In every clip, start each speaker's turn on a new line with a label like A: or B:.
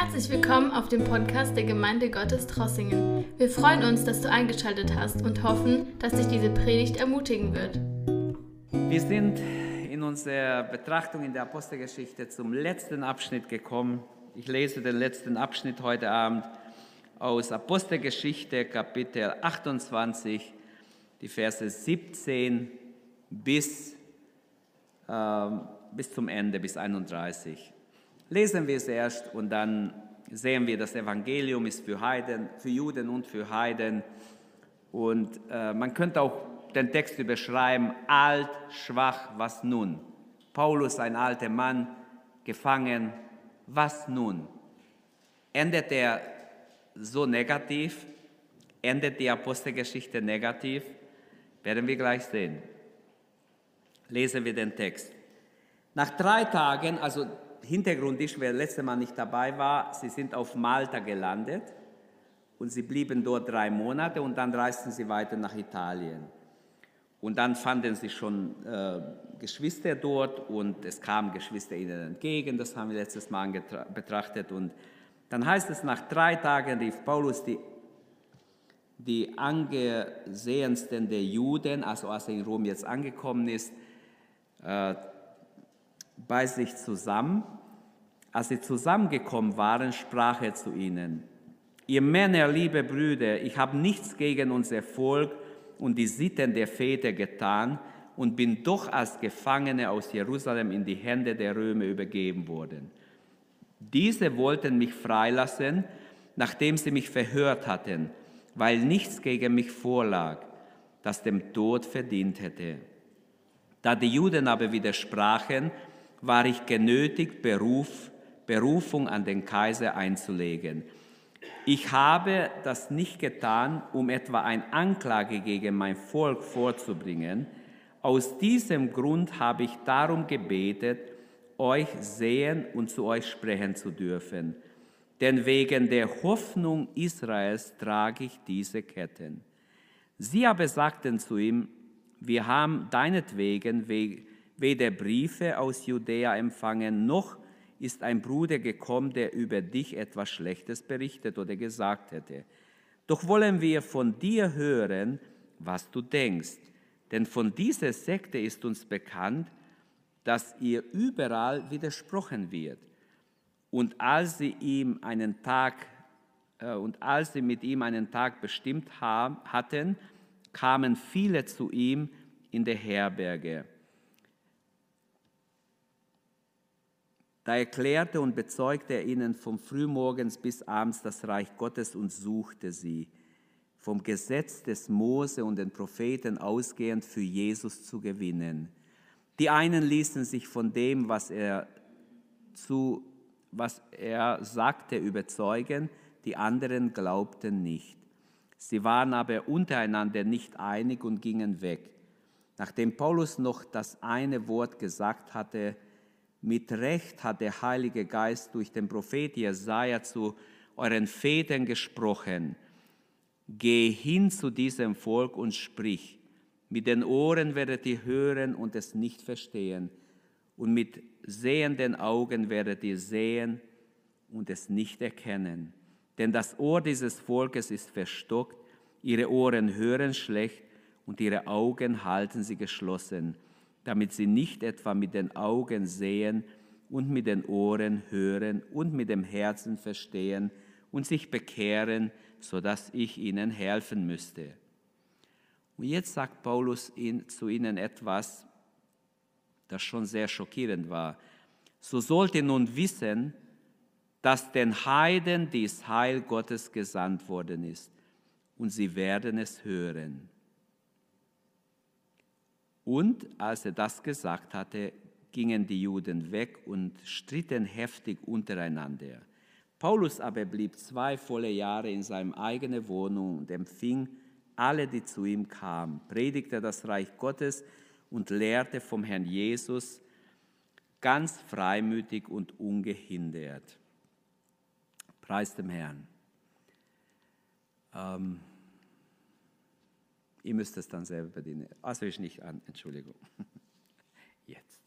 A: Herzlich willkommen auf dem Podcast der Gemeinde Gottes Trossingen. Wir freuen uns, dass du eingeschaltet hast und hoffen, dass dich diese Predigt ermutigen wird.
B: Wir sind in unserer Betrachtung in der Apostelgeschichte zum letzten Abschnitt gekommen. Ich lese den letzten Abschnitt heute Abend aus Apostelgeschichte Kapitel 28, die Verse 17 bis, äh, bis zum Ende, bis 31 lesen wir es erst und dann sehen wir, das Evangelium ist für Heiden, für Juden und für Heiden. Und äh, man könnte auch den Text überschreiben, alt, schwach, was nun? Paulus, ein alter Mann, gefangen, was nun? Endet er so negativ? Endet die Apostelgeschichte negativ? Werden wir gleich sehen. Lesen wir den Text. Nach drei Tagen, also Hintergrund ist, wer letzte Mal nicht dabei war, sie sind auf Malta gelandet und sie blieben dort drei Monate und dann reisten sie weiter nach Italien. Und dann fanden sie schon äh, Geschwister dort und es kamen Geschwister ihnen entgegen, das haben wir letztes Mal betrachtet. Und dann heißt es, nach drei Tagen rief Paulus die, die angesehensten der Juden, also als er in Rom jetzt angekommen ist, äh, bei sich zusammen. Als sie zusammengekommen waren, sprach er zu ihnen, ihr Männer, liebe Brüder, ich habe nichts gegen unser Volk und die Sitten der Väter getan und bin doch als Gefangene aus Jerusalem in die Hände der Römer übergeben worden. Diese wollten mich freilassen, nachdem sie mich verhört hatten, weil nichts gegen mich vorlag, das dem Tod verdient hätte. Da die Juden aber widersprachen, war ich genötigt, Beruf, Berufung an den Kaiser einzulegen. Ich habe das nicht getan, um etwa eine Anklage gegen mein Volk vorzubringen. Aus diesem Grund habe ich darum gebetet, euch sehen und zu euch sprechen zu dürfen. Denn wegen der Hoffnung Israels trage ich diese Ketten. Sie aber sagten zu ihm, wir haben deinetwegen weder Briefe aus Judäa empfangen, noch ist ein Bruder gekommen, der über dich etwas Schlechtes berichtet oder gesagt hätte. Doch wollen wir von dir hören, was du denkst. Denn von dieser Sekte ist uns bekannt, dass ihr überall widersprochen wird. Und als sie ihm einen Tag äh, und als sie mit ihm einen Tag bestimmt haben, hatten, kamen viele zu ihm in der Herberge Da erklärte und bezeugte er ihnen vom Frühmorgens bis abends das Reich Gottes und suchte sie, vom Gesetz des Mose und den Propheten ausgehend für Jesus zu gewinnen. Die einen ließen sich von dem, was er, zu, was er sagte, überzeugen, die anderen glaubten nicht. Sie waren aber untereinander nicht einig und gingen weg. Nachdem Paulus noch das eine Wort gesagt hatte, mit Recht hat der Heilige Geist durch den Prophet Jesaja zu euren Vätern gesprochen. Geh hin zu diesem Volk und sprich. Mit den Ohren werdet ihr hören und es nicht verstehen. Und mit sehenden Augen werdet ihr sehen und es nicht erkennen. Denn das Ohr dieses Volkes ist verstockt, ihre Ohren hören schlecht und ihre Augen halten sie geschlossen damit sie nicht etwa mit den Augen sehen und mit den Ohren hören und mit dem Herzen verstehen und sich bekehren, sodass ich ihnen helfen müsste. Und jetzt sagt Paulus zu ihnen etwas, das schon sehr schockierend war. So sollt ihr nun wissen, dass den Heiden dies Heil Gottes gesandt worden ist, und sie werden es hören. Und als er das gesagt hatte, gingen die Juden weg und stritten heftig untereinander. Paulus aber blieb zwei volle Jahre in seiner eigenen Wohnung und empfing alle, die zu ihm kamen, predigte das Reich Gottes und lehrte vom Herrn Jesus ganz freimütig und ungehindert. Preis dem Herrn. Ähm, Ihr müsst es dann selber bedienen. Also ich nicht an, Entschuldigung. Jetzt.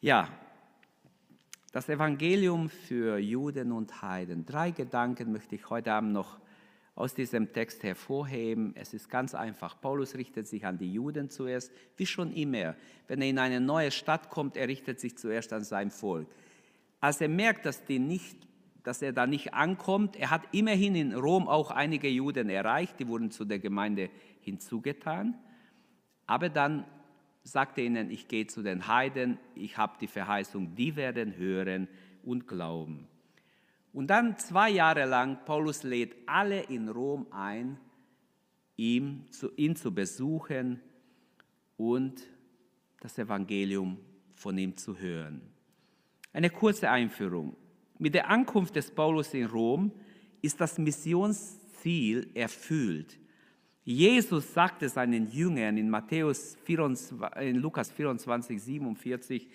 B: Ja, Das Evangelium für Juden und Heiden. Drei Gedanken möchte ich heute Abend noch aus diesem Text hervorheben. Es ist ganz einfach. Paulus richtet sich an die Juden zuerst, wie schon immer. Wenn er in eine neue Stadt kommt, er richtet sich zuerst an sein Volk. Als er merkt, dass, die nicht, dass er da nicht ankommt, er hat immerhin in Rom auch einige Juden erreicht, die wurden zu der Gemeinde hinzugetan. Aber dann sagt er ihnen, ich gehe zu den Heiden, ich habe die Verheißung, die werden hören und glauben. Und dann zwei Jahre lang, Paulus lädt alle in Rom ein, ihn zu, ihn zu besuchen und das Evangelium von ihm zu hören. Eine kurze Einführung. Mit der Ankunft des Paulus in Rom ist das Missionsziel erfüllt. Jesus sagte seinen Jüngern in Matthäus 24, in Lukas 24, 47,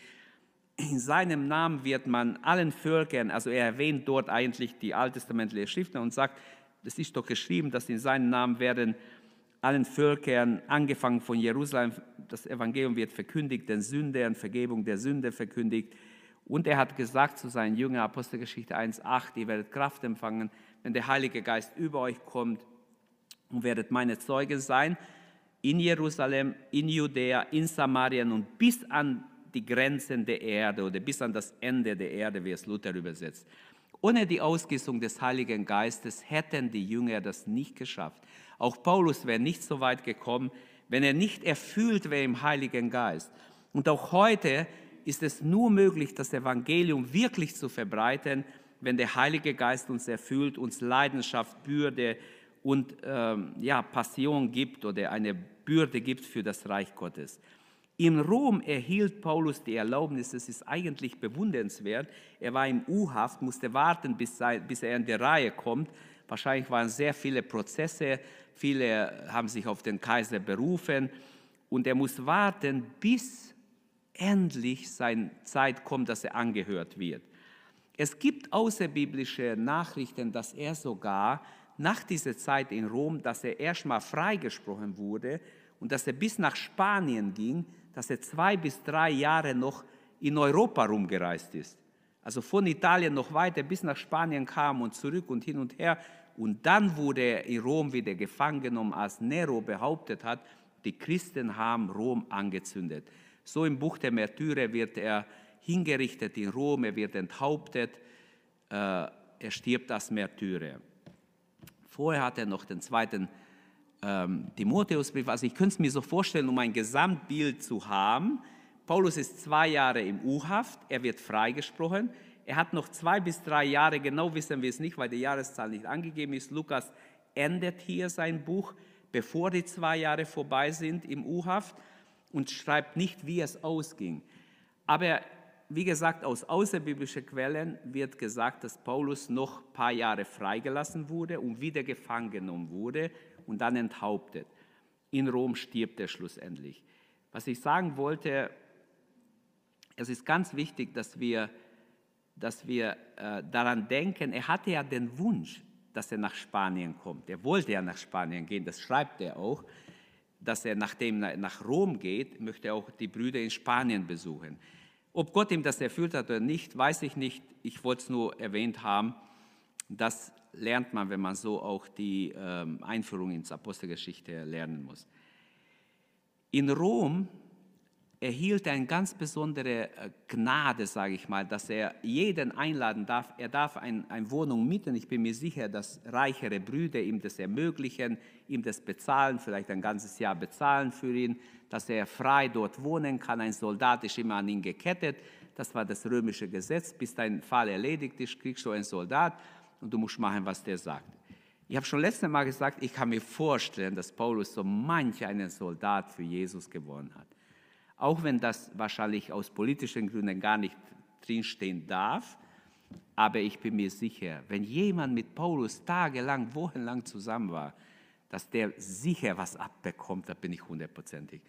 B: in seinem Namen wird man allen Völkern, also er erwähnt dort eigentlich die alttestamentliche Schriften und sagt, es ist doch geschrieben, dass in seinem Namen werden allen Völkern, angefangen von Jerusalem, das Evangelium wird verkündigt, den Sündern, Vergebung der Sünde verkündigt. Und er hat gesagt zu seinen Jüngern, Apostelgeschichte 1,8, ihr werdet Kraft empfangen, wenn der Heilige Geist über euch kommt und werdet meine Zeugen sein in Jerusalem, in Judäa, in Samarien und bis an die Grenzen der Erde oder bis an das Ende der Erde, wie es Luther übersetzt. Ohne die Ausgießung des Heiligen Geistes hätten die Jünger das nicht geschafft. Auch Paulus wäre nicht so weit gekommen, wenn er nicht erfüllt wäre im Heiligen Geist. Und auch heute ist es nur möglich, das Evangelium wirklich zu verbreiten, wenn der Heilige Geist uns erfüllt, uns Leidenschaft, Bürde und ähm, ja, Passion gibt oder eine Bürde gibt für das Reich Gottes. In Rom erhielt Paulus die Erlaubnis, es ist eigentlich bewundernswert. Er war im U-Haft, musste warten, bis, er in die Reihe kommt. Wahrscheinlich waren sehr viele Prozesse, viele haben sich auf den Kaiser berufen und er muss warten, bis endlich seine Zeit kommt, dass er angehört wird. Es gibt außerbiblische Nachrichten, dass er sogar nach dieser Zeit in Rom, dass er erstmal freigesprochen wurde und dass er bis nach Spanien ging, dass er zwei bis drei Jahre noch in Europa rumgereist ist. Also von Italien noch weiter bis nach Spanien kam und zurück und hin und her. Und dann wurde er in Rom wieder gefangen genommen, als Nero behauptet hat, die Christen haben Rom angezündet. So im Buch der Märtyrer wird er hingerichtet in Rom, er wird enthauptet, äh, er stirbt als Märtyrer. Vorher hat er noch den zweiten ähm, Timotheusbrief. Also ich könnte es mir so vorstellen, um ein Gesamtbild zu haben. Paulus ist zwei Jahre im U-Haft, er wird freigesprochen. Er hat noch zwei bis drei Jahre, genau wissen wir es nicht, weil die Jahreszahl nicht angegeben ist. Lukas endet hier sein Buch, bevor die zwei Jahre vorbei sind im U-Haft und schreibt nicht, wie es ausging. Aber wie gesagt, aus außerbiblischen Quellen wird gesagt, dass Paulus noch ein paar Jahre freigelassen wurde und wieder gefangen genommen wurde und dann enthauptet. In Rom stirbt er schlussendlich. Was ich sagen wollte, es ist ganz wichtig, dass wir, dass wir äh, daran denken, er hatte ja den Wunsch, dass er nach Spanien kommt. Er wollte ja nach Spanien gehen, das schreibt er auch, dass er nachdem nach Rom geht, möchte er auch die Brüder in Spanien besuchen. Ob Gott ihm das erfüllt hat oder nicht, weiß ich nicht. Ich wollte es nur erwähnt haben, dass lernt man, wenn man so auch die ähm, Einführung ins Apostelgeschichte lernen muss. In Rom erhielt er eine ganz besondere äh, Gnade, sage ich mal, dass er jeden einladen darf. Er darf ein, eine Wohnung mieten. Ich bin mir sicher, dass reichere Brüder ihm das ermöglichen, ihm das bezahlen, vielleicht ein ganzes Jahr bezahlen für ihn, dass er frei dort wohnen kann. Ein Soldat ist immer an ihn gekettet. Das war das römische Gesetz. Bis dein Fall erledigt ist, kriegst du einen Soldat und du musst machen, was der sagt. Ich habe schon letztes Mal gesagt, ich kann mir vorstellen, dass Paulus so manch einen Soldat für Jesus gewonnen hat. Auch wenn das wahrscheinlich aus politischen Gründen gar nicht drinstehen darf, aber ich bin mir sicher, wenn jemand mit Paulus tagelang, wochenlang zusammen war, dass der sicher was abbekommt, da bin ich hundertprozentig.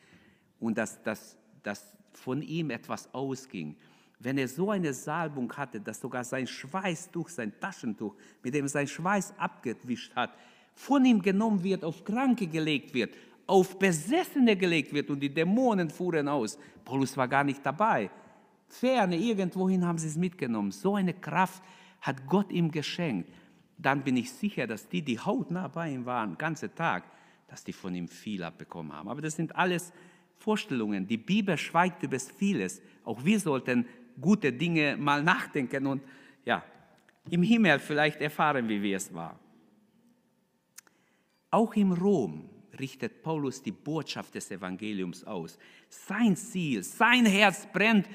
B: Und dass, dass, dass von ihm etwas ausging wenn er so eine Salbung hatte, dass sogar sein Schweißtuch, sein Taschentuch, mit dem sein Schweiß abgewischt hat, von ihm genommen wird, auf Kranke gelegt wird, auf Besessene gelegt wird und die Dämonen fuhren aus. Paulus war gar nicht dabei. Ferne, irgendwohin haben sie es mitgenommen. So eine Kraft hat Gott ihm geschenkt. Dann bin ich sicher, dass die, die hautnah bei ihm waren, den ganzen Tag, dass die von ihm viel abbekommen haben. Aber das sind alles Vorstellungen. Die Bibel schweigt über vieles. Auch wir sollten gute Dinge mal nachdenken und ja, im Himmel vielleicht erfahren, wie wir es war. Auch im Rom richtet Paulus die Botschaft des Evangeliums aus. Sein Ziel, sein Herz brennt,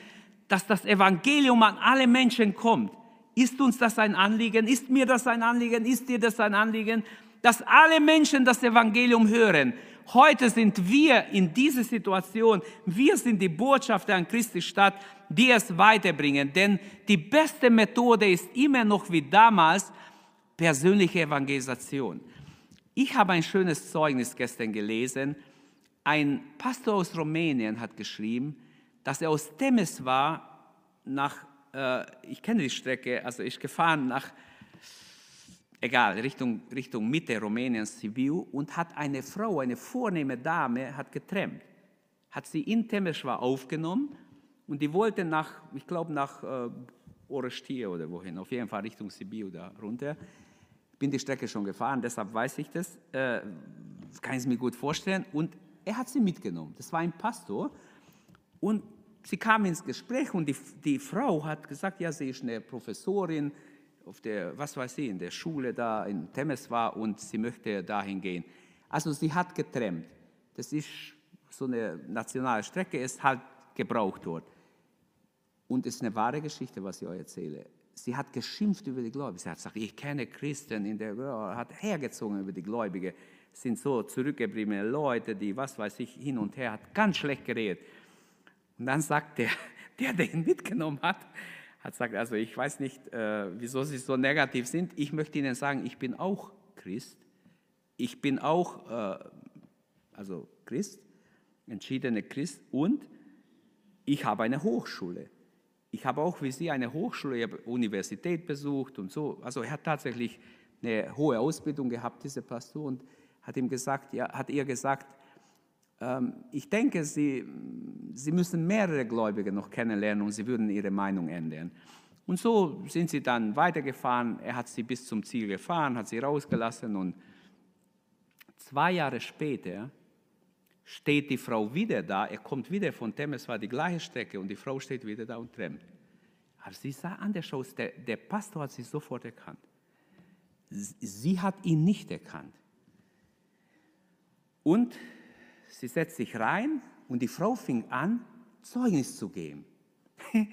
B: dass das Evangelium an alle Menschen kommt. Ist uns das ein Anliegen? Ist mir das ein Anliegen? Ist dir das ein Anliegen? Dass alle Menschen das Evangelium hören. Heute sind wir in dieser Situation. Wir sind die Botschafter an Christi Stadt, die es weiterbringen. Denn die beste Methode ist immer noch wie damals persönliche Evangelisation. Ich habe ein schönes Zeugnis gestern gelesen. Ein Pastor aus Rumänien hat geschrieben, dass er aus Temes war, nach, äh, ich kenne die Strecke, also ich gefahren nach, egal, Richtung, Richtung Mitte Rumäniens, Sibiu, und hat eine Frau, eine vornehme Dame, hat getrennt. Hat sie in Temeschwar aufgenommen und die wollte nach, ich glaube nach äh, Orestie oder wohin, auf jeden Fall Richtung Sibiu da runter. Bin die Strecke schon gefahren, deshalb weiß ich das, äh, kann ich es mir gut vorstellen. Und er hat sie mitgenommen. Das war ein Pastor und sie kam ins Gespräch und die, die Frau hat gesagt, ja, sie ist eine Professorin auf der, was weiß ich, in der Schule da in Temeswar und sie möchte dahin gehen. Also sie hat getrennt. Das ist so eine nationale Strecke, ist halt gebraucht dort. Und es ist eine wahre Geschichte, was ich euch erzähle. Sie hat geschimpft über die Gläubigen. Sie hat gesagt, ich kenne Christen in der, hat hergezogen über die Gläubigen. Sind so zurückgebliebene Leute, die, was weiß ich, hin und her, hat ganz schlecht geredet. Und dann sagt der, der, der ihn mitgenommen hat, hat gesagt, also ich weiß nicht, äh, wieso Sie so negativ sind. Ich möchte Ihnen sagen, ich bin auch Christ. Ich bin auch, äh, also Christ, entschiedener Christ und ich habe eine Hochschule. Ich habe auch wie Sie eine Hochschule, Universität besucht und so. Also er hat tatsächlich eine hohe Ausbildung gehabt, dieser Pastor, und hat ihm gesagt, ja, hat ihr gesagt, ähm, ich denke, Sie, Sie müssen mehrere Gläubige noch kennenlernen und Sie würden Ihre Meinung ändern. Und so sind sie dann weitergefahren. Er hat sie bis zum Ziel gefahren, hat sie rausgelassen und zwei Jahre später steht die Frau wieder da. Er kommt wieder von Temes, war die gleiche Strecke und die Frau steht wieder da und trennt. Aber sie sah anders aus. Der, der Pastor hat sie sofort erkannt. Sie hat ihn nicht erkannt. Und sie setzt sich rein und die Frau fing an, Zeugnis zu geben.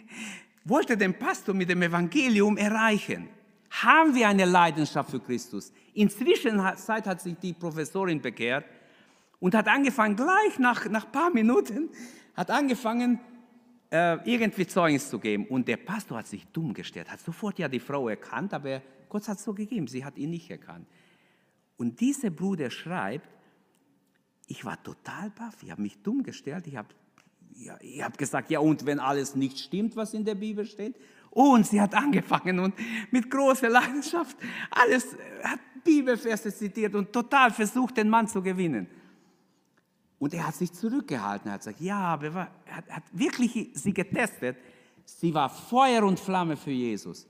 B: Wollte den Pastor mit dem Evangelium erreichen. Haben wir eine Leidenschaft für Christus? Inzwischen hat sich die Professorin bekehrt und hat angefangen, gleich nach, ein paar Minuten, hat angefangen, äh, irgendwie Zeugnis zu geben. Und der Pastor hat sich dumm gestellt, hat sofort ja die Frau erkannt, aber Gott hat es so gegeben, sie hat ihn nicht erkannt. Und dieser Bruder schreibt, ich war total baff, ich habe mich dumm gestellt, ich habe ja, hab gesagt, ja und wenn alles nicht stimmt, was in der Bibel steht? Und sie hat angefangen und mit großer Leidenschaft alles, hat Bibelverse zitiert und total versucht, den Mann zu gewinnen. Und er hat sich zurückgehalten, er hat gesagt, ja, er hat, hat wirklich sie getestet. Sie war Feuer und Flamme für Jesus.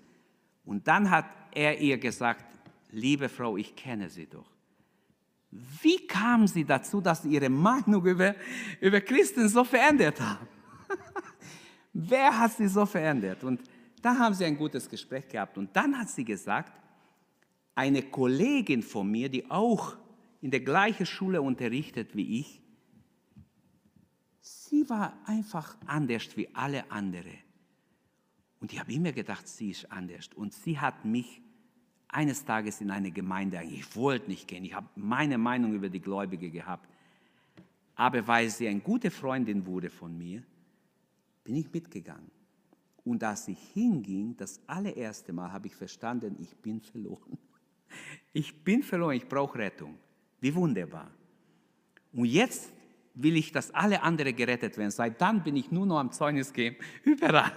B: Und dann hat er ihr gesagt, liebe Frau, ich kenne Sie doch. Wie kam sie dazu, dass sie ihre Meinung über, über Christen so verändert haben? Wer hat sie so verändert? Und da haben sie ein gutes Gespräch gehabt. Und dann hat sie gesagt, eine Kollegin von mir, die auch in der gleichen Schule unterrichtet wie ich, sie war einfach anders wie alle anderen. Und ich habe immer gedacht, sie ist anders. Und sie hat mich eines Tages in eine Gemeinde, ich wollte nicht gehen, ich habe meine Meinung über die Gläubige gehabt. Aber weil sie eine gute Freundin wurde von mir, bin ich mitgegangen. Und als ich hinging, das allererste Mal habe ich verstanden, ich bin verloren. Ich bin verloren, ich brauche Rettung. Wie wunderbar. Und jetzt will ich, dass alle anderen gerettet werden. Seit dann bin ich nur noch am Zeugnis geben, überall.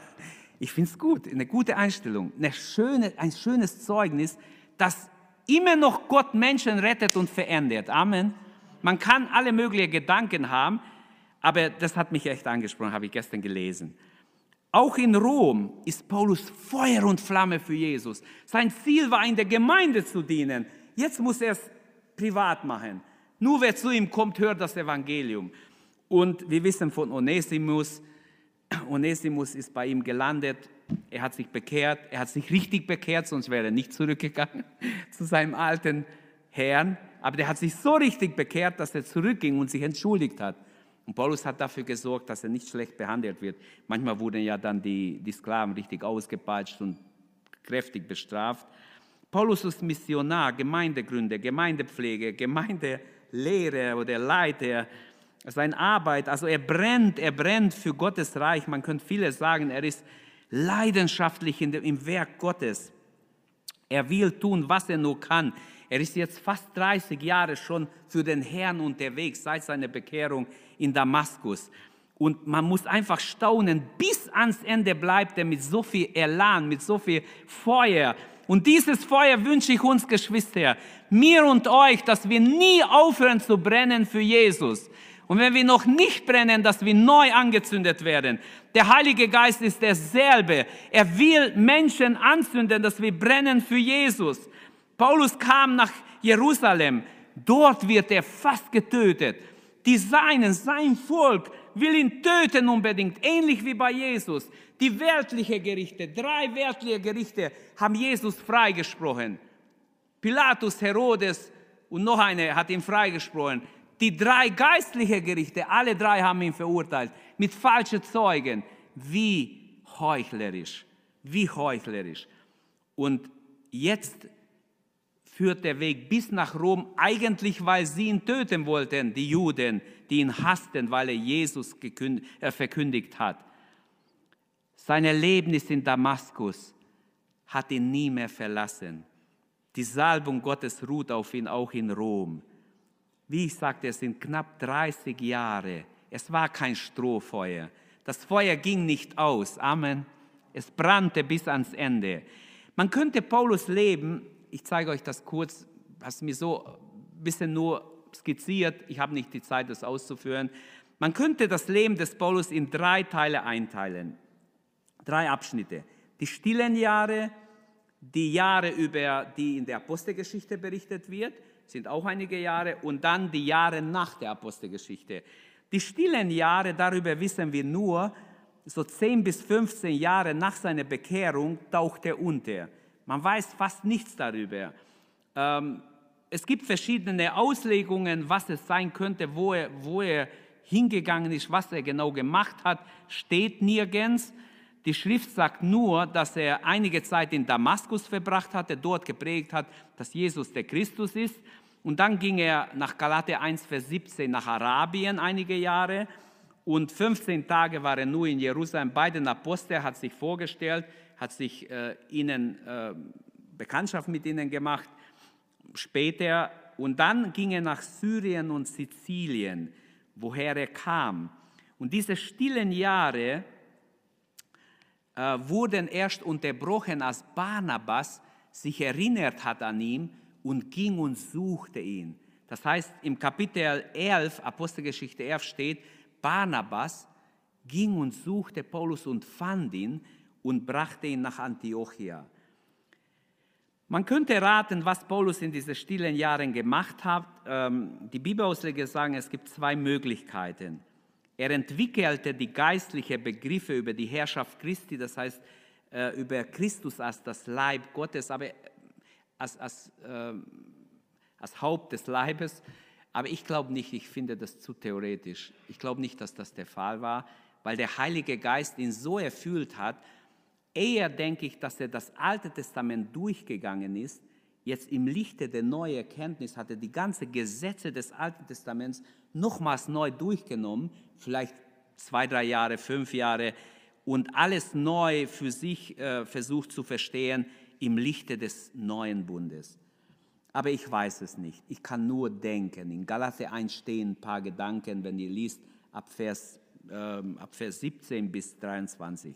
B: Ich finde es gut, eine gute Einstellung, eine schöne, ein schönes Zeugnis, dass immer noch Gott Menschen rettet und verändert. Amen. Man kann alle möglichen Gedanken haben, aber das hat mich echt angesprochen, habe ich gestern gelesen. Auch in Rom ist Paulus Feuer und Flamme für Jesus. Sein Ziel war, in der Gemeinde zu dienen. Jetzt muss er es privat machen. Nur wer zu ihm kommt, hört das Evangelium. Und wir wissen von Onesimus, Onesimus ist bei ihm gelandet, er hat sich bekehrt, er hat sich richtig bekehrt, sonst wäre er nicht zurückgegangen zu seinem alten Herrn. Aber der hat sich so richtig bekehrt, dass er zurückging und sich entschuldigt hat. Und Paulus hat dafür gesorgt, dass er nicht schlecht behandelt wird. Manchmal wurden ja dann die, die Sklaven richtig ausgepeitscht und kräftig bestraft. Paulus ist Missionar, Gemeindegründer, Gemeindepflege, Gemeindelehrer oder Leiter. Seine Arbeit, also er brennt, er brennt für Gottes Reich. Man könnte viele sagen, er ist leidenschaftlich in dem, im Werk Gottes. Er will tun, was er nur kann. Er ist jetzt fast 30 Jahre schon für den Herrn unterwegs, seit seiner Bekehrung in Damaskus. Und man muss einfach staunen, bis ans Ende bleibt er mit so viel Elan, mit so viel Feuer. Und dieses Feuer wünsche ich uns, Geschwister, mir und euch, dass wir nie aufhören zu brennen für Jesus. Und wenn wir noch nicht brennen, dass wir neu angezündet werden. Der Heilige Geist ist derselbe. Er will Menschen anzünden, dass wir brennen für Jesus. Paulus kam nach Jerusalem. Dort wird er fast getötet. Die Seinen, sein Volk will ihn töten unbedingt, ähnlich wie bei Jesus. Die weltlichen Gerichte, drei weltliche Gerichte haben Jesus freigesprochen. Pilatus, Herodes und noch eine hat ihn freigesprochen. Die drei geistlichen Gerichte, alle drei haben ihn verurteilt mit falschen Zeugen. Wie heuchlerisch, wie heuchlerisch. Und jetzt führt der Weg bis nach Rom, eigentlich weil sie ihn töten wollten, die Juden, die ihn hassten, weil er Jesus äh, verkündigt hat. Sein Erlebnis in Damaskus hat ihn nie mehr verlassen. Die Salbung Gottes ruht auf ihn auch in Rom. Wie ich sagte, es sind knapp 30 Jahre. Es war kein Strohfeuer. Das Feuer ging nicht aus. Amen. Es brannte bis ans Ende. Man könnte Paulus Leben, ich zeige euch das kurz, hast mir so ein bisschen nur skizziert, ich habe nicht die Zeit, das auszuführen. Man könnte das Leben des Paulus in drei Teile einteilen. Drei Abschnitte. Die stillen Jahre, die Jahre, über die in der Apostelgeschichte berichtet wird, sind auch einige Jahre, und dann die Jahre nach der Apostelgeschichte. Die stillen Jahre, darüber wissen wir nur, so 10 bis 15 Jahre nach seiner Bekehrung taucht er unter. Man weiß fast nichts darüber. Ähm, es gibt verschiedene Auslegungen, was es sein könnte, wo er, wo er hingegangen ist, was er genau gemacht hat, steht nirgends. Die Schrift sagt nur, dass er einige Zeit in Damaskus verbracht hatte, dort geprägt hat, dass Jesus der Christus ist. Und dann ging er nach Galater 1, Vers 17 nach Arabien einige Jahre. Und 15 Tage war er nur in Jerusalem bei den Aposteln, hat sich vorgestellt, hat sich äh, ihnen äh, Bekanntschaft mit ihnen gemacht. Später, und dann ging er nach Syrien und Sizilien, woher er kam. Und diese stillen Jahre, äh, wurden erst unterbrochen, als Barnabas sich erinnert hat an ihn und ging und suchte ihn. Das heißt, im Kapitel 11, Apostelgeschichte 11 steht, Barnabas ging und suchte Paulus und fand ihn und brachte ihn nach Antiochia. Man könnte raten, was Paulus in diesen stillen Jahren gemacht hat. Ähm, die Bibelausleger sagen, es gibt zwei Möglichkeiten. Er entwickelte die geistlichen Begriffe über die Herrschaft Christi, das heißt äh, über Christus als das Leib Gottes, aber als, als, äh, als Haupt des Leibes. Aber ich glaube nicht, ich finde das zu theoretisch. Ich glaube nicht, dass das der Fall war, weil der Heilige Geist ihn so erfüllt hat. Eher denke ich, dass er das Alte Testament durchgegangen ist, jetzt im Lichte der neuen Erkenntnis hat er die ganzen Gesetze des Alten Testaments nochmals neu durchgenommen, vielleicht zwei, drei Jahre, fünf Jahre, und alles neu für sich äh, versucht zu verstehen im Lichte des neuen Bundes. Aber ich weiß es nicht. Ich kann nur denken. In Galater 1 stehen ein paar Gedanken, wenn ihr liest, ab Vers, äh, ab Vers 17 bis 23.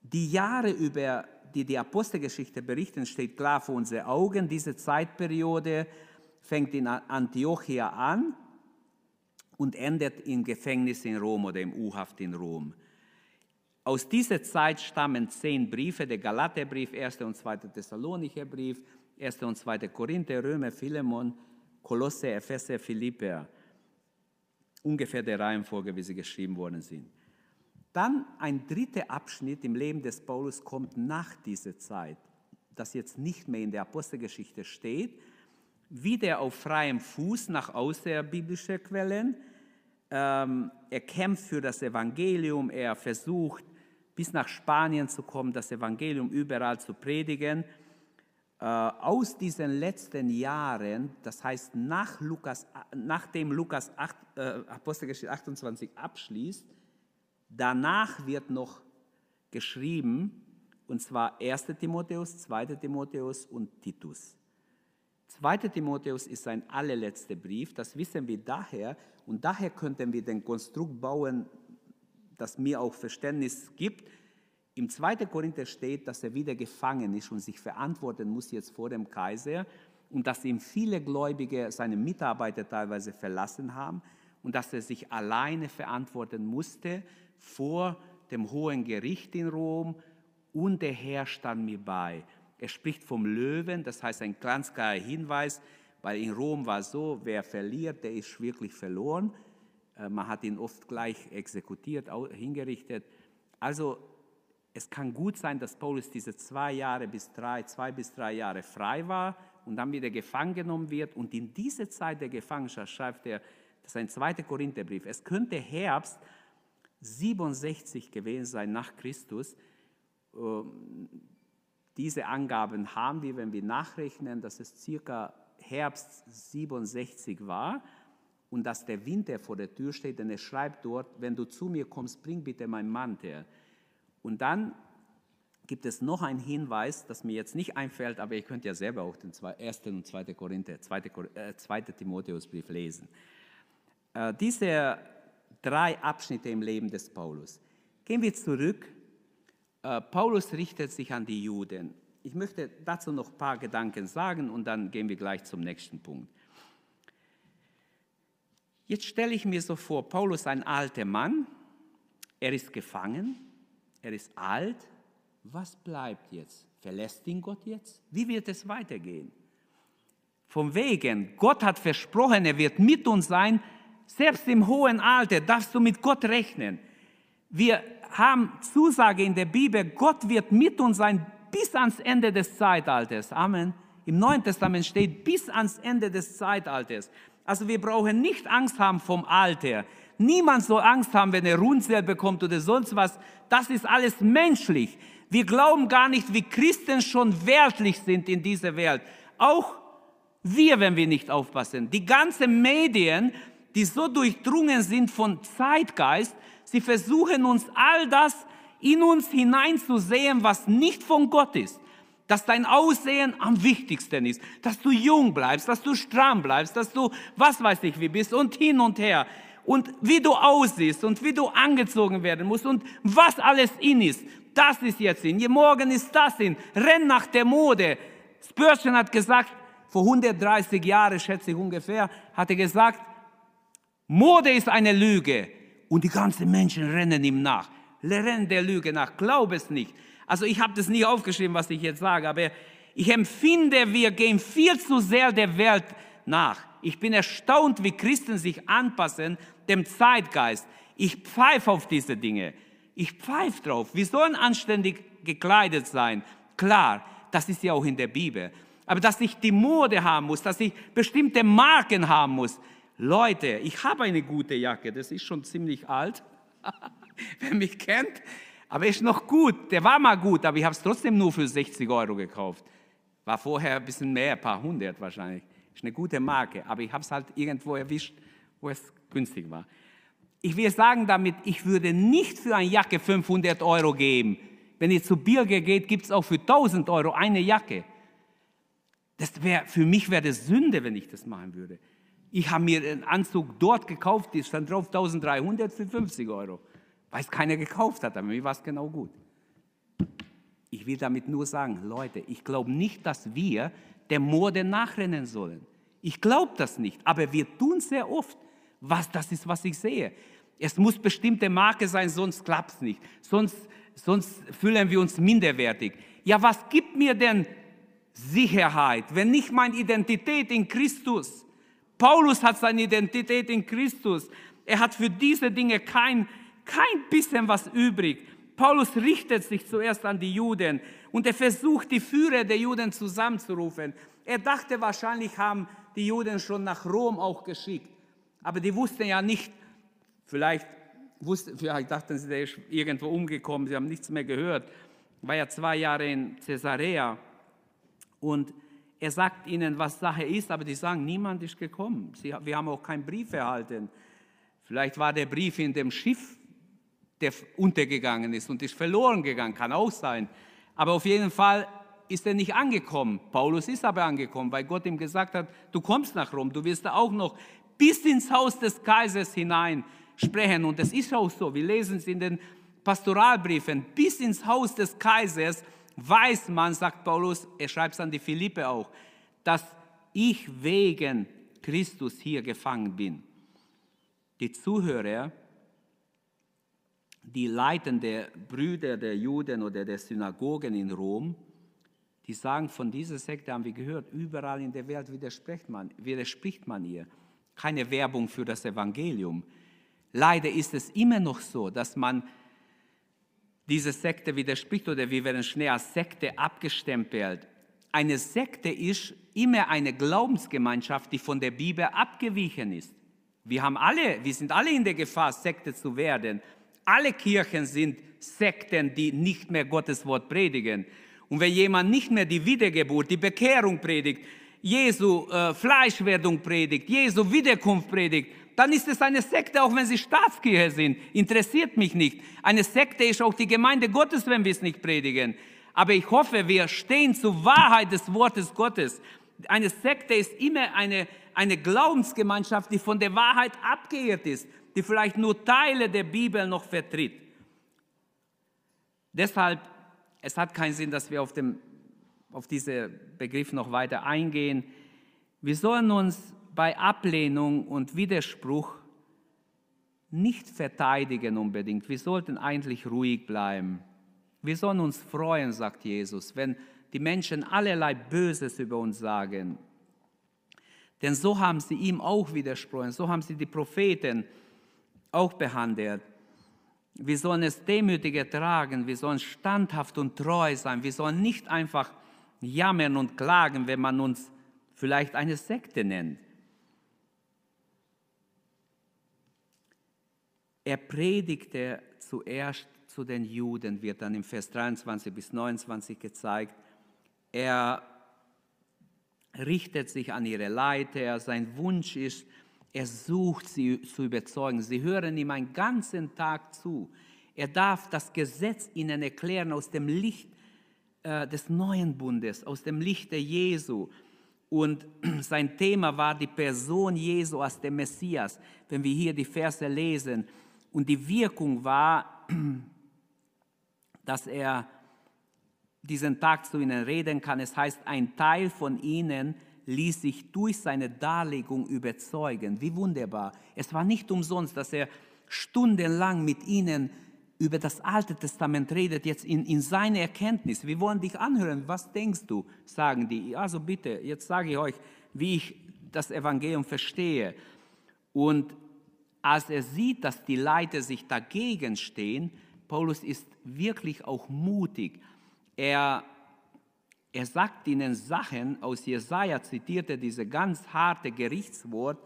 B: Die Jahre, über die die Apostelgeschichte berichten, steht klar vor unseren Augen. Diese Zeitperiode fängt in Antiochia an und endet im Gefängnis in Rom oder im U-Haft in Rom. Aus dieser Zeit stammen zehn Briefe, der Galaterbrief, 1. und 2. Thessalonicher Brief, 1. und 2. Korinther, Römer, Philemon, Kolosse, Epheser, Philipper. Ungefähr der Reihenfolge, wie sie geschrieben worden sind. Dann ein dritter Abschnitt im Leben des Paulus kommt nach dieser Zeit, das jetzt nicht mehr in der Apostelgeschichte steht, wieder auf freiem Fuß nach außerbiblischer Quellen. Ähm, er kämpft für das Evangelium, er versucht bis nach Spanien zu kommen, das Evangelium überall zu predigen. Äh, aus diesen letzten Jahren, das heißt nach Lukas, nachdem Lukas 8, äh, Apostelgeschichte 28 abschließt, danach wird noch geschrieben, und zwar 1. Timotheus, 2. Timotheus und Titus. 2. Timotheus ist sein allerletzter Brief, das wissen wir daher, und daher könnten wir den Konstrukt bauen, das mir auch Verständnis gibt, im 2. Korinther steht, dass er wieder gefangen ist und sich verantworten muss jetzt vor dem Kaiser und dass ihm viele Gläubige, seine Mitarbeiter teilweise verlassen haben und dass er sich alleine verantworten musste vor dem hohen Gericht in Rom und der Herr stand mir bei. Er spricht vom Löwen, das heißt ein ganz klarer Hinweis, weil in Rom war es so, wer verliert, der ist wirklich verloren. Äh, man hat ihn oft gleich exekutiert, hingerichtet. Also es kann gut sein, dass Paulus diese zwei Jahre bis drei, zwei bis drei Jahre frei war und dann wieder gefangen genommen wird. Und in dieser Zeit der Gefangenschaft schreibt er, das ist ein zweiter Korintherbrief, es könnte Herbst 67 gewesen sein nach Christus. Ähm, diese Angaben haben wir, wenn wir nachrechnen, dass es circa Herbst 67 war und dass der Winter vor der Tür steht, denn er schreibt dort, wenn du zu mir kommst, bring bitte meinen Mantel. Und dann gibt es noch einen Hinweis, das mir jetzt nicht einfällt, aber ihr könnt ja selber auch den 1. und 2. Korinther, 2. Äh, 2. Timotheusbrief lesen. Äh, diese drei Abschnitte im Leben des Paulus. Gehen wir zurück. Äh, Paulus richtet sich an die Juden. Ich möchte dazu noch ein paar Gedanken sagen und dann gehen wir gleich zum nächsten Punkt. Jetzt stelle ich mir so vor, Paulus ein alter Mann, er ist gefangen, er ist alt. Was bleibt jetzt? Verlässt ihn Gott jetzt? Wie wird es weitergehen? Von wegen, Gott hat versprochen, er wird mit uns sein. Selbst im hohen Alter darfst du mit Gott rechnen. Wir haben Zusage in der Bibel, Gott wird mit uns sein bis ans Ende des Zeitalters. Amen. Im Neuen Testament steht bis ans Ende des Zeitalters. Also wir brauchen nicht Angst haben vom Alter. Niemand soll Angst haben, wenn er Runzel bekommt oder sonst was. Das ist alles menschlich. Wir glauben gar nicht, wie Christen schon weltlich sind in dieser Welt. Auch wir, wenn wir nicht aufpassen. Die ganzen Medien, die so durchdrungen sind von Zeitgeist, sie versuchen uns all das in uns hineinzusehen, was nicht von Gott ist. Dass dein Aussehen am wichtigsten ist, dass du jung bleibst, dass du stramm bleibst, dass du was weiß ich wie bist und hin und her und wie du aussiehst und wie du angezogen werden musst und was alles in ist. Das ist jetzt in. Morgen ist das in. Renn nach der Mode. Spurgeon hat gesagt, vor 130 Jahren, schätze ich ungefähr, hat er gesagt, Mode ist eine Lüge und die ganzen Menschen rennen ihm nach. Rennen der Lüge nach. Glaub es nicht. Also ich habe das nie aufgeschrieben, was ich jetzt sage, aber ich empfinde, wir gehen viel zu sehr der Welt nach. Ich bin erstaunt, wie Christen sich anpassen dem Zeitgeist. Ich pfeife auf diese Dinge. Ich pfeife drauf. Wir sollen anständig gekleidet sein. Klar, das ist ja auch in der Bibel. Aber dass ich die Mode haben muss, dass ich bestimmte Marken haben muss. Leute, ich habe eine gute Jacke, das ist schon ziemlich alt. Wer mich kennt, aber ist noch gut. Der war mal gut, aber ich habe es trotzdem nur für 60 Euro gekauft. War vorher ein bisschen mehr, ein paar hundert wahrscheinlich. Ist eine gute Marke, aber ich habe es halt irgendwo erwischt, wo es günstig war. Ich will sagen damit, ich würde nicht für eine Jacke 500 Euro geben. Wenn ihr zu Birge geht, gibt es auch für 1000 Euro eine Jacke. Das wär, für mich wäre das Sünde, wenn ich das machen würde. Ich habe mir einen Anzug dort gekauft, die stand drauf 1300 für 50 Euro, weil es keiner gekauft hat, aber mir war es genau gut. Ich will damit nur sagen, Leute, ich glaube nicht, dass wir der Mode nachrennen sollen. Ich glaube das nicht, aber wir tun sehr oft was das ist, was ich sehe. Es muss bestimmte Marke sein, sonst klappt es nicht. Sonst, sonst fühlen wir uns minderwertig. Ja, was gibt mir denn Sicherheit, wenn nicht meine Identität in Christus? Paulus hat seine Identität in Christus. Er hat für diese Dinge kein, kein bisschen was übrig. Paulus richtet sich zuerst an die Juden und er versucht, die Führer der Juden zusammenzurufen. Er dachte wahrscheinlich, haben die Juden schon nach Rom auch geschickt. Aber die wussten ja nicht, vielleicht, wussten, vielleicht dachten sie, der ist irgendwo umgekommen, sie haben nichts mehr gehört. War ja zwei Jahre in Caesarea. Und er sagt ihnen, was Sache ist, aber die sagen, niemand ist gekommen. Sie, wir haben auch keinen Brief erhalten. Vielleicht war der Brief in dem Schiff der untergegangen ist und ist verloren gegangen, kann auch sein. Aber auf jeden Fall ist er nicht angekommen. Paulus ist aber angekommen, weil Gott ihm gesagt hat, du kommst nach Rom, du wirst da auch noch bis ins Haus des Kaisers hinein sprechen. Und das ist auch so. Wir lesen es in den Pastoralbriefen. Bis ins Haus des Kaisers weiß man, sagt Paulus, er schreibt es an die Philippe auch, dass ich wegen Christus hier gefangen bin. Die Zuhörer die leitenden Brüder der Juden oder der Synagogen in Rom, die sagen, von dieser Sekte haben wir gehört, überall in der Welt widerspricht man, widerspricht man ihr. Keine Werbung für das Evangelium. Leider ist es immer noch so, dass man diese Sekte widerspricht oder wir werden schnell als Sekte abgestempelt. Eine Sekte ist immer eine Glaubensgemeinschaft, die von der Bibel abgewichen ist. Wir, haben alle, wir sind alle in der Gefahr, Sekte zu werden. Alle Kirchen sind Sekten, die nicht mehr Gottes Wort predigen. Und wenn jemand nicht mehr die Wiedergeburt, die Bekehrung predigt, Jesu äh, Fleischwerdung predigt, Jesu Wiederkunft predigt, dann ist es eine Sekte, auch wenn sie Staatskirche sind. Interessiert mich nicht. Eine Sekte ist auch die Gemeinde Gottes, wenn wir es nicht predigen. Aber ich hoffe, wir stehen zur Wahrheit des Wortes Gottes. Eine Sekte ist immer eine, eine Glaubensgemeinschaft, die von der Wahrheit abgeirrt ist die vielleicht nur Teile der Bibel noch vertritt. Deshalb, es hat keinen Sinn, dass wir auf, dem, auf diesen Begriff noch weiter eingehen. Wir sollen uns bei Ablehnung und Widerspruch nicht verteidigen unbedingt. Wir sollten eigentlich ruhig bleiben. Wir sollen uns freuen, sagt Jesus, wenn die Menschen allerlei Böses über uns sagen. Denn so haben sie ihm auch widersprochen, so haben sie die Propheten auch behandelt. Wir sollen es demütig ertragen, wir sollen standhaft und treu sein, wir sollen nicht einfach jammern und klagen, wenn man uns vielleicht eine Sekte nennt. Er predigte zuerst zu den Juden, wird dann im Vers 23 bis 29 gezeigt. Er richtet sich an ihre Leiter, sein Wunsch ist, er sucht sie zu überzeugen. Sie hören ihm einen ganzen Tag zu. Er darf das Gesetz ihnen erklären aus dem Licht äh, des neuen Bundes, aus dem Licht der Jesu. Und sein Thema war die Person Jesu als der Messias, wenn wir hier die Verse lesen. Und die Wirkung war, dass er diesen Tag zu ihnen reden kann. Es heißt, ein Teil von ihnen ließ sich durch seine Darlegung überzeugen. Wie wunderbar. Es war nicht umsonst, dass er stundenlang mit ihnen über das Alte Testament redet, jetzt in, in seine Erkenntnis. Wir wollen dich anhören. Was denkst du? Sagen die. Also bitte, jetzt sage ich euch, wie ich das Evangelium verstehe. Und als er sieht, dass die Leiter sich dagegen stehen, Paulus ist wirklich auch mutig. Er er sagt ihnen Sachen aus Jesaja, zitierte diese ganz harte Gerichtswort,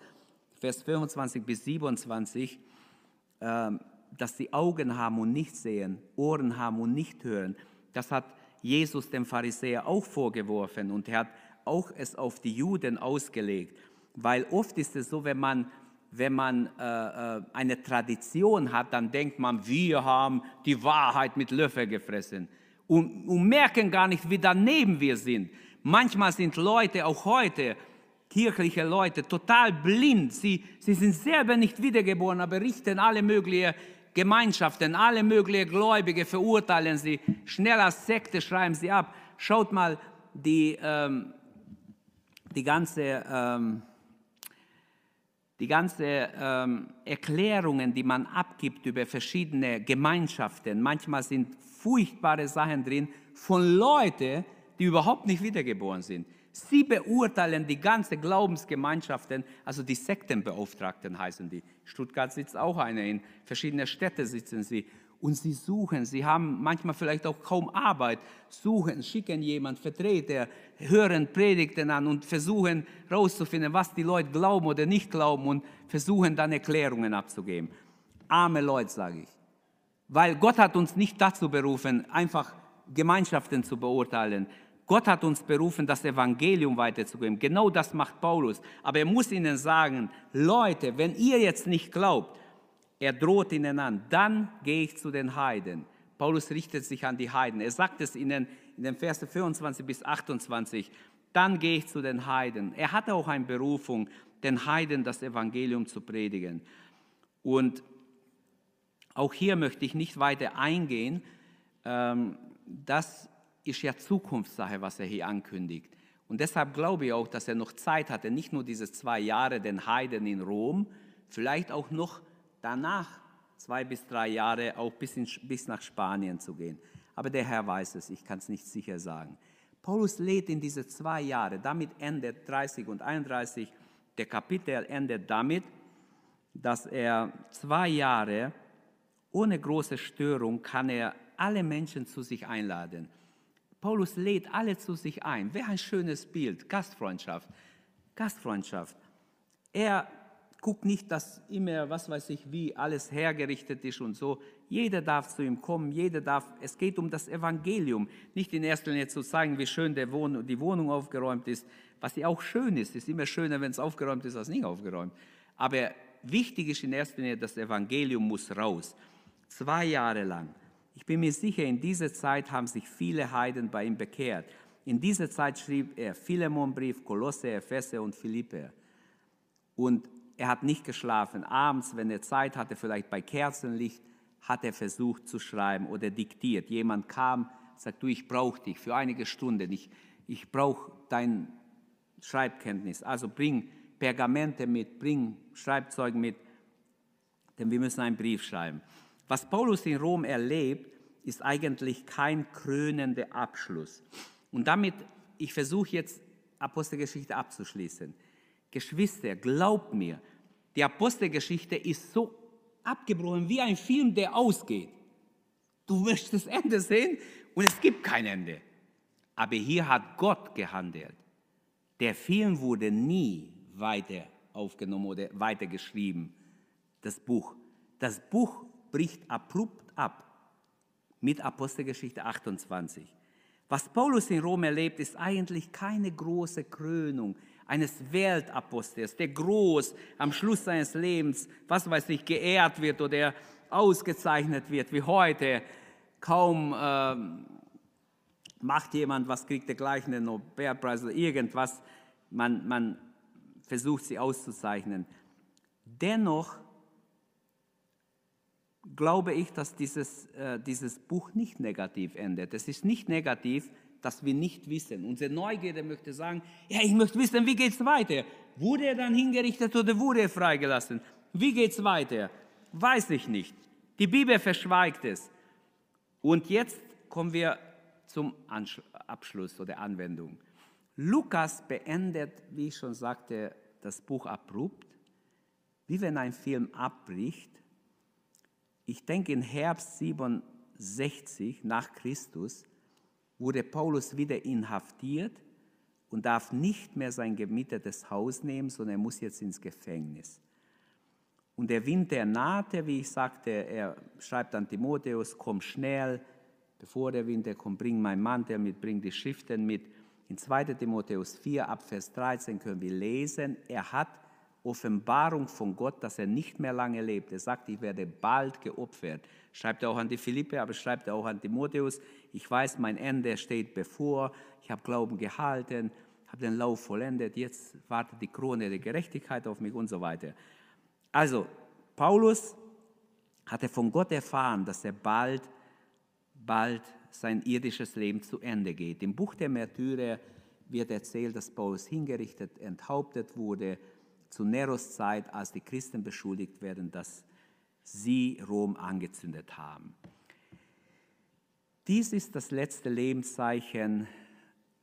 B: Vers 25 bis 27, ähm, dass sie Augen haben und nicht sehen, Ohren haben und nicht hören. Das hat Jesus dem Pharisäer auch vorgeworfen und er hat auch es auf die Juden ausgelegt. Weil oft ist es so, wenn man, wenn man äh, äh eine Tradition hat, dann denkt man, wir haben die Wahrheit mit Löffel gefressen und, und merken gar nicht, wie daneben wir sind. Manchmal sind Leute, auch heute, kirchliche Leute, total blind. Sie, sie sind selber nicht wiedergeboren, aber richten alle möglichen Gemeinschaften, alle möglichen Gläubige, verurteilen sie. Schnell als Sekte schreiben sie ab. Schaut mal die, ähm, die ganze, ähm, die ganzen ähm, Erklärungen, die man abgibt über verschiedene Gemeinschaften, manchmal sind furchtbare Sachen drin von Leuten, die überhaupt nicht wiedergeboren sind. Sie beurteilen die ganze Glaubensgemeinschaften, also die Sektenbeauftragten heißen die. Stuttgart sitzt auch einer, in verschiedenen Städten sitzen sie und sie suchen, sie haben manchmal vielleicht auch kaum Arbeit, suchen, schicken jemand, Vertreter, hören Predigten an und versuchen herauszufinden, was die Leute glauben oder nicht glauben und versuchen dann Erklärungen abzugeben. Arme Leute, sage ich. Weil Gott hat uns nicht dazu berufen, einfach Gemeinschaften zu beurteilen. Gott hat uns berufen, das Evangelium weiterzugeben. Genau das macht Paulus. Aber er muss ihnen sagen, Leute, wenn ihr jetzt nicht glaubt, er droht ihnen an, dann gehe ich zu den Heiden. Paulus richtet sich an die Heiden. Er sagt es ihnen in den Versen 25 bis 28. Dann gehe ich zu den Heiden. Er hatte auch eine Berufung, den Heiden das Evangelium zu predigen. Und auch hier möchte ich nicht weiter eingehen. Ähm, das ist ja Zukunftssache, was er hier ankündigt. Und deshalb glaube ich auch, dass er noch Zeit hatte, nicht nur diese zwei Jahre den Heiden in Rom, vielleicht auch noch danach zwei bis drei Jahre auch bis, in, bis nach Spanien zu gehen. Aber der Herr weiß es, ich kann es nicht sicher sagen. Paulus lädt in diese zwei Jahre, damit endet 30 und 31, der Kapitel endet damit, dass er zwei Jahre ohne große Störung kann er alle Menschen zu sich einladen. Paulus lädt alle zu sich ein. Wäre ein schönes Bild, Gastfreundschaft. Gastfreundschaft. Er guck nicht, dass immer, was weiß ich, wie alles hergerichtet ist und so. Jeder darf zu ihm kommen, jeder darf, es geht um das Evangelium, nicht in erster Linie zu zeigen, wie schön Wohn die Wohnung aufgeräumt ist, was ja auch schön ist, ist immer schöner, wenn es aufgeräumt ist, als nicht aufgeräumt. Aber wichtig ist in erster Linie, das Evangelium muss raus. Zwei Jahre lang. Ich bin mir sicher, in dieser Zeit haben sich viele Heiden bei ihm bekehrt. In dieser Zeit schrieb er Philemonbrief, Kolosse, Epheser und Philippe. Und er hat nicht geschlafen. Abends, wenn er Zeit hatte, vielleicht bei Kerzenlicht, hat er versucht zu schreiben oder diktiert. Jemand kam, sagt, du, ich brauche dich für einige Stunden. Ich, ich brauche dein Schreibkenntnis. Also bring Pergamente mit, bring Schreibzeug mit, denn wir müssen einen Brief schreiben. Was Paulus in Rom erlebt, ist eigentlich kein krönender Abschluss. Und damit, ich versuche jetzt Apostelgeschichte abzuschließen. Geschwister, glaubt mir, die Apostelgeschichte ist so abgebrochen wie ein Film, der ausgeht. Du möchtest das Ende sehen und es gibt kein Ende. Aber hier hat Gott gehandelt. Der Film wurde nie weiter aufgenommen oder weiter geschrieben, das Buch. Das Buch bricht abrupt ab mit Apostelgeschichte 28. Was Paulus in Rom erlebt, ist eigentlich keine große Krönung, eines Weltapostels, der groß am Schluss seines Lebens, was weiß ich, geehrt wird oder ausgezeichnet wird, wie heute. Kaum äh, macht jemand was, kriegt der gleich einen Nobelpreis oder irgendwas. Man, man versucht sie auszuzeichnen. Dennoch glaube ich, dass dieses, äh, dieses Buch nicht negativ endet. Es ist nicht negativ, dass wir nicht wissen. Unsere Neugierde möchte sagen, ja, ich möchte wissen, wie geht es weiter? Wurde er dann hingerichtet oder wurde er freigelassen? Wie geht es weiter? Weiß ich nicht. Die Bibel verschweigt es. Und jetzt kommen wir zum Abschluss oder Anwendung. Lukas beendet, wie ich schon sagte, das Buch abrupt, wie wenn ein Film abbricht. Ich denke, in Herbst 67 nach Christus wurde Paulus wieder inhaftiert und darf nicht mehr sein gemietetes Haus nehmen, sondern er muss jetzt ins Gefängnis. Und der Winter nahte, wie ich sagte, er schreibt an Timotheus, komm schnell, bevor der Winter kommt, bring meinen Mantel mit, bring die Schriften mit. In 2 Timotheus 4 ab Vers 13 können wir lesen, er hat Offenbarung von Gott, dass er nicht mehr lange lebt. Er sagt, ich werde bald geopfert. Schreibt er auch an die Philippe, aber schreibt er auch an Timotheus. Ich weiß, mein Ende steht bevor. Ich habe Glauben gehalten, habe den Lauf vollendet. Jetzt wartet die Krone der Gerechtigkeit auf mich und so weiter. Also, Paulus hatte von Gott erfahren, dass er bald, bald sein irdisches Leben zu Ende geht. Im Buch der Märtyrer wird erzählt, dass Paulus hingerichtet, enthauptet wurde zu Neros Zeit, als die Christen beschuldigt werden, dass sie Rom angezündet haben. Dies ist das letzte Lebenszeichen,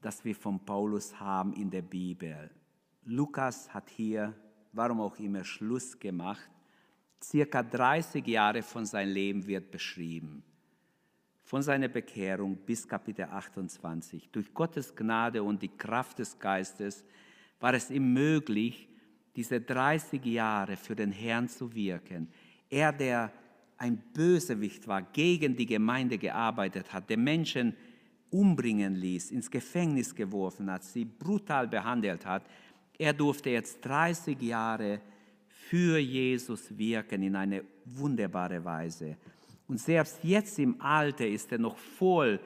B: das wir von Paulus haben in der Bibel. Lukas hat hier, warum auch immer, Schluss gemacht. Circa 30 Jahre von seinem Leben wird beschrieben. Von seiner Bekehrung bis Kapitel 28. Durch Gottes Gnade und die Kraft des Geistes war es ihm möglich, diese 30 Jahre für den Herrn zu wirken. Er, der ein Bösewicht war, gegen die Gemeinde gearbeitet hat, den Menschen umbringen ließ, ins Gefängnis geworfen hat, sie brutal behandelt hat, er durfte jetzt 30 Jahre für Jesus wirken in eine wunderbare Weise. Und selbst jetzt im Alter ist er noch voll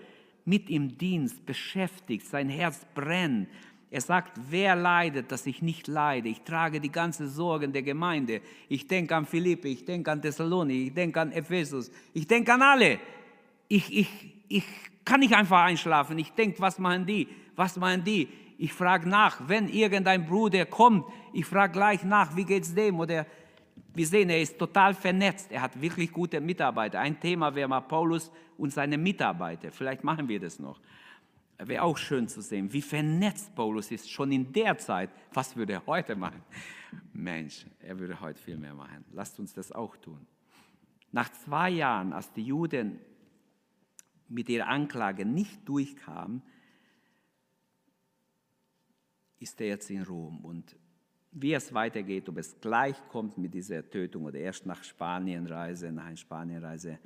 B: mit im Dienst beschäftigt, sein Herz brennt, er sagt, wer leidet, dass ich nicht leide? Ich trage die ganze Sorgen der Gemeinde. Ich denke an Philippe, ich denke an Thessaloniki, ich denke an Ephesus, ich denke an alle. Ich, ich, ich kann nicht einfach einschlafen. Ich denke, was machen die? Was machen die? Ich frage nach, wenn irgendein Bruder kommt, ich frage gleich nach, wie geht es dem? Oder wir sehen, er ist total vernetzt. Er hat wirklich gute Mitarbeiter. Ein Thema wäre mal Paulus und seine Mitarbeiter. Vielleicht machen wir das noch. Wäre auch schön zu sehen, wie vernetzt Paulus ist, schon in der Zeit. Was würde er heute machen? Mensch, er würde heute viel mehr machen. Lasst uns das auch tun. Nach zwei Jahren, als die Juden mit ihrer Anklage nicht durchkamen, ist er jetzt in Rom. Und wie es weitergeht, ob es gleich kommt mit dieser Tötung oder erst nach Spanienreise, nach einer Spanienreise,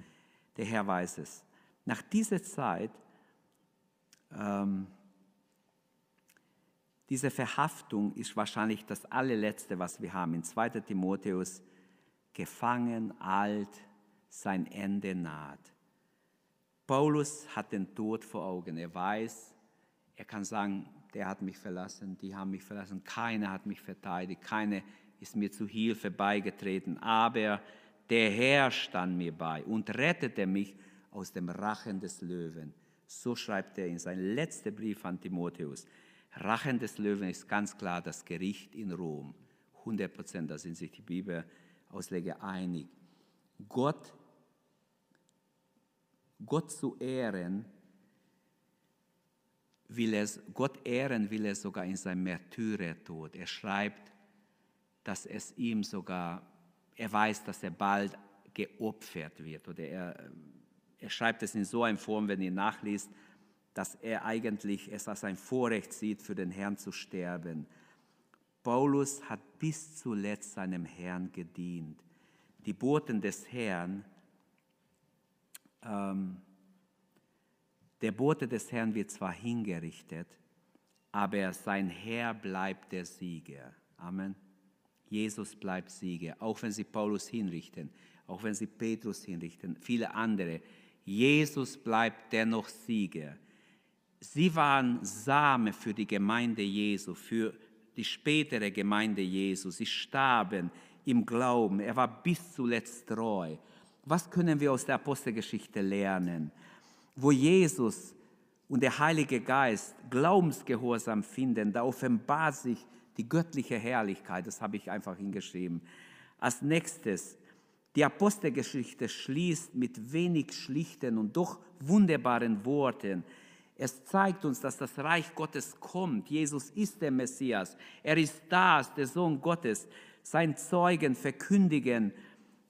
B: der Herr weiß es. Nach dieser Zeit ähm, diese Verhaftung ist wahrscheinlich das allerletzte, was wir haben. In 2 Timotheus, gefangen, alt, sein Ende naht. Paulus hat den Tod vor Augen. Er weiß, er kann sagen, der hat mich verlassen, die haben mich verlassen, keiner hat mich verteidigt, keiner ist mir zu Hilfe beigetreten, aber der Herr stand mir bei und rettete mich aus dem Rachen des Löwen. So schreibt er in seinem letzten Brief an Timotheus. Rachen des Löwen ist ganz klar das Gericht in Rom. 100 Prozent, da sind sich die Bibelausleger einig. Gott, Gott zu ehren, will es, Gott ehren will er sogar in seinem Märtyrertod. Er schreibt, dass es ihm sogar, er weiß, dass er bald geopfert wird oder er er schreibt es in so einer Form, wenn ihr nachliest, dass er eigentlich es als ein Vorrecht sieht, für den Herrn zu sterben. Paulus hat bis zuletzt seinem Herrn gedient. Die Boten des Herrn, ähm, der Bote des Herrn wird zwar hingerichtet, aber sein Herr bleibt der Sieger. Amen. Jesus bleibt Sieger, auch wenn sie Paulus hinrichten, auch wenn sie Petrus hinrichten, viele andere. Jesus bleibt dennoch Sieger. Sie waren Same für die Gemeinde Jesu, für die spätere Gemeinde Jesu. Sie starben im Glauben. Er war bis zuletzt treu. Was können wir aus der Apostelgeschichte lernen? Wo Jesus und der Heilige Geist Glaubensgehorsam finden, da offenbart sich die göttliche Herrlichkeit. Das habe ich einfach hingeschrieben. Als nächstes die Apostelgeschichte schließt mit wenig schlichten und doch wunderbaren Worten. Es zeigt uns, dass das Reich Gottes kommt. Jesus ist der Messias. Er ist das, der Sohn Gottes. Sein Zeugen verkündigen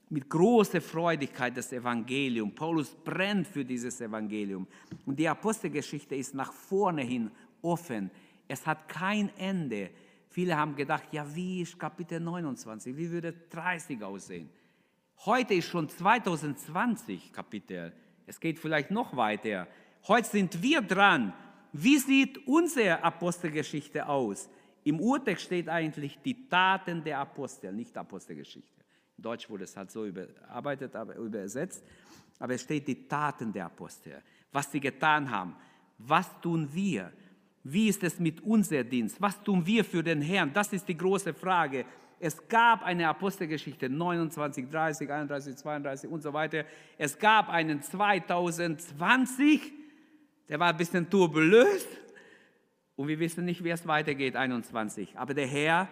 B: mit großer Freudigkeit das Evangelium. Paulus brennt für dieses Evangelium. Und die Apostelgeschichte ist nach vorne hin offen. Es hat kein Ende. Viele haben gedacht, ja, wie ist Kapitel 29? Wie würde 30 aussehen? Heute ist schon 2020 Kapitel. Es geht vielleicht noch weiter. Heute sind wir dran. Wie sieht unsere Apostelgeschichte aus? Im Urtext steht eigentlich die Taten der Apostel, nicht Apostelgeschichte. In Deutsch wurde es halt so überarbeitet, aber übersetzt. Aber es steht die Taten der Apostel, was sie getan haben. Was tun wir? Wie ist es mit unserem Dienst? Was tun wir für den Herrn? Das ist die große Frage, es gab eine Apostelgeschichte 29, 30, 31, 32 und so weiter. Es gab einen 2020, der war ein bisschen turbulös und wir wissen nicht, wie es weitergeht, 21. Aber der Herr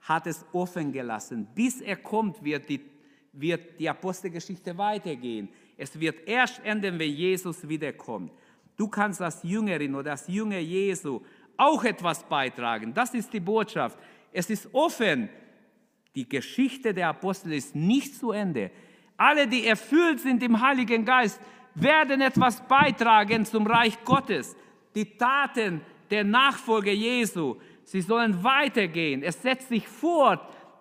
B: hat es offen gelassen. Bis er kommt, wird die, wird die Apostelgeschichte weitergehen. Es wird erst enden, wenn Jesus wiederkommt. Du kannst als Jüngerin oder als Jünger Jesu auch etwas beitragen. Das ist die Botschaft. Es ist offen. Die Geschichte der Apostel ist nicht zu Ende. Alle, die erfüllt sind im Heiligen Geist, werden etwas beitragen zum Reich Gottes. Die Taten der Nachfolger Jesu, sie sollen weitergehen. Es setzt sich fort,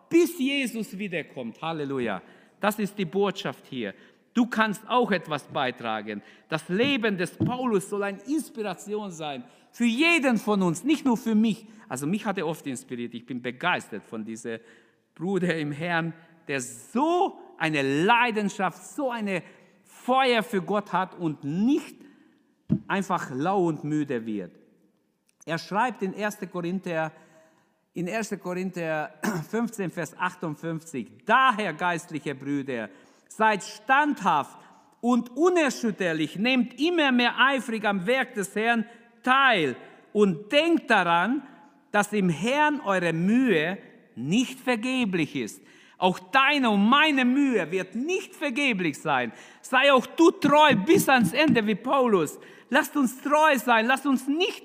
B: bis Jesus wiederkommt. Halleluja. Das ist die Botschaft hier. Du kannst auch etwas beitragen. Das Leben des Paulus soll eine Inspiration sein für jeden von uns, nicht nur für mich. Also mich hat er oft inspiriert. Ich bin begeistert von diesem Bruder im Herrn, der so eine Leidenschaft, so eine Feuer für Gott hat und nicht einfach lau und müde wird. Er schreibt in 1. Korinther, in 1. Korinther 15, Vers 58, daher geistliche Brüder, seid standhaft und unerschütterlich, nehmt immer mehr eifrig am Werk des Herrn teil und denkt daran, dass im Herrn eure Mühe nicht vergeblich ist. Auch deine und meine Mühe wird nicht vergeblich sein. Sei auch du treu bis ans Ende wie Paulus. Lasst uns treu sein. Lasst uns nicht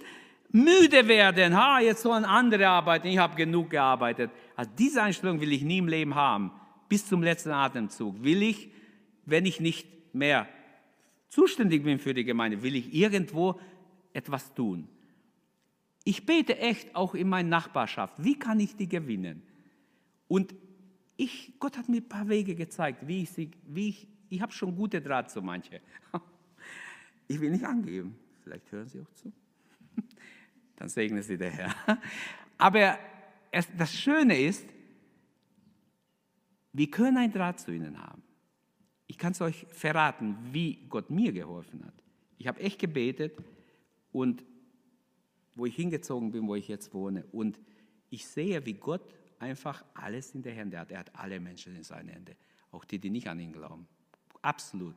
B: müde werden. Ha, jetzt sollen andere arbeiten. Ich habe genug gearbeitet. Also diese Einstellung will ich nie im Leben haben bis zum letzten Atemzug. Will ich, wenn ich nicht mehr zuständig bin für die Gemeinde, will ich irgendwo etwas tun. Ich bete echt auch in meiner Nachbarschaft. Wie kann ich die gewinnen? Und ich, Gott hat mir ein paar Wege gezeigt, wie ich sie, wie ich, ich habe schon gute Draht zu manche. Ich will nicht angeben. Vielleicht hören Sie auch zu. Dann segne Sie der Herr. Aber es, das Schöne ist, wir können ein Draht zu ihnen haben. Ich kann es euch verraten, wie Gott mir geholfen hat. Ich habe echt gebetet und wo ich hingezogen bin, wo ich jetzt wohne. Und ich sehe, wie Gott einfach alles in der Hände hat. Er hat alle Menschen in seinen Händen, auch die, die nicht an ihn glauben. Absolut.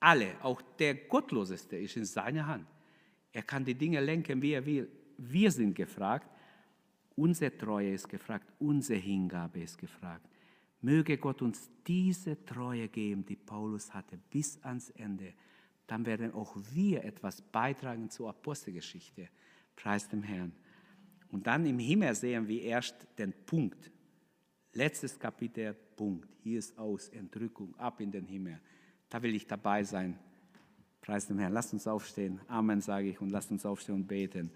B: Alle, auch der Gottloseste ist in seiner Hand. Er kann die Dinge lenken, wie er will. Wir sind gefragt. Unsere Treue ist gefragt. Unsere Hingabe ist gefragt. Möge Gott uns diese Treue geben, die Paulus hatte, bis ans Ende. Dann werden auch wir etwas beitragen zur Apostelgeschichte. Preis dem Herrn. Und dann im Himmel sehen wir erst den Punkt. Letztes Kapitel, Punkt. Hier ist aus, Entrückung, ab in den Himmel. Da will ich dabei sein. Preis dem Herrn. Lasst uns aufstehen. Amen, sage ich, und lasst uns aufstehen und beten.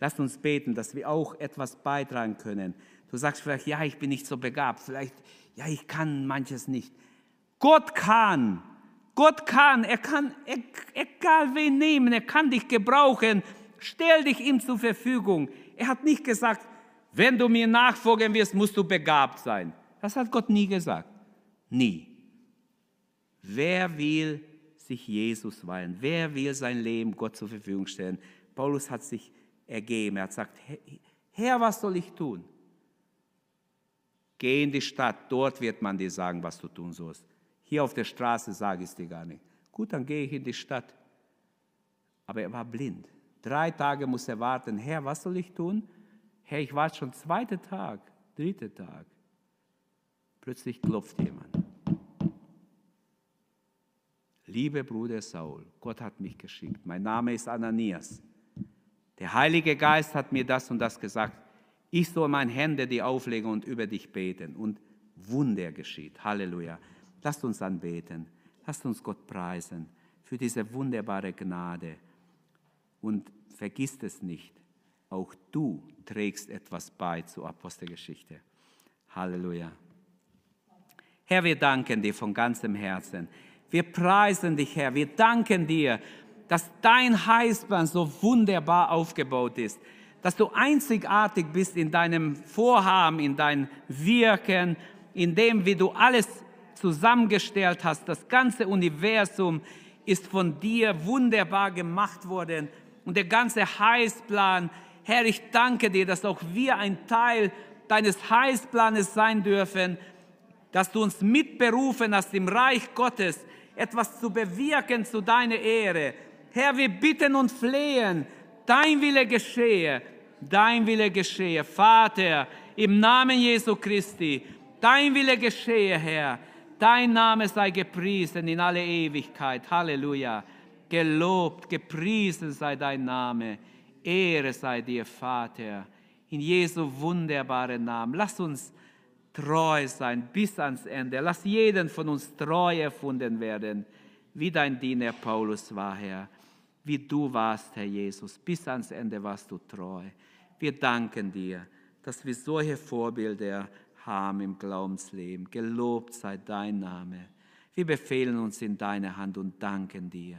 B: Lasst uns beten, dass wir auch etwas beitragen können. Du sagst vielleicht, ja, ich bin nicht so begabt. Vielleicht ja, ich kann manches nicht. Gott kann. Gott kann. Er kann, egal wen nehmen, er kann dich gebrauchen. Stell dich ihm zur Verfügung. Er hat nicht gesagt, wenn du mir nachfolgen wirst, musst du begabt sein. Das hat Gott nie gesagt. Nie. Wer will sich Jesus weihen? Wer will sein Leben Gott zur Verfügung stellen? Paulus hat sich ergeben. Er hat gesagt, Herr, was soll ich tun? Geh in die Stadt, dort wird man dir sagen, was du tun sollst. Hier auf der Straße sage ich es dir gar nicht. Gut, dann gehe ich in die Stadt. Aber er war blind. Drei Tage muss er warten. Herr, was soll ich tun? Herr, ich warte schon zweiter Tag, dritter Tag. Plötzlich klopft jemand. Liebe Bruder Saul, Gott hat mich geschickt. Mein Name ist Ananias. Der Heilige Geist hat mir das und das gesagt. Ich soll meine Hände dir auflegen und über dich beten und Wunder geschieht. Halleluja. Lasst uns anbeten. Lasst uns Gott preisen für diese wunderbare Gnade. Und vergisst es nicht, auch du trägst etwas bei zur Apostelgeschichte. Halleluja. Herr, wir danken dir von ganzem Herzen. Wir preisen dich, Herr. Wir danken dir, dass dein Heißplan so wunderbar aufgebaut ist dass du einzigartig bist in deinem Vorhaben, in deinem Wirken, in dem, wie du alles zusammengestellt hast. Das ganze Universum ist von dir wunderbar gemacht worden und der ganze Heilsplan. Herr, ich danke dir, dass auch wir ein Teil deines Heilsplanes sein dürfen, dass du uns mitberufen hast, im Reich Gottes etwas zu bewirken zu deiner Ehre. Herr, wir bitten und flehen, dein Wille geschehe dein Wille geschehe. Vater, Im Namen Jesu Christi. Dein Wille geschehe, Herr. Dein Name sei gepriesen in alle Ewigkeit. Halleluja. Gelobt, gepriesen sei dein Name. Ehre sei dir, Vater. In Jesu wunderbaren Namen. Lass uns treu sein bis ans Ende. Lass jeden von uns treu erfunden werden, wie dein Diener Paulus war, Herr. Wie du warst, Herr Jesus. Bis ans Ende warst du treu. Wir danken dir, dass wir solche Vorbilder haben im Glaubensleben. Gelobt sei dein Name. Wir befehlen uns in deine Hand und danken dir.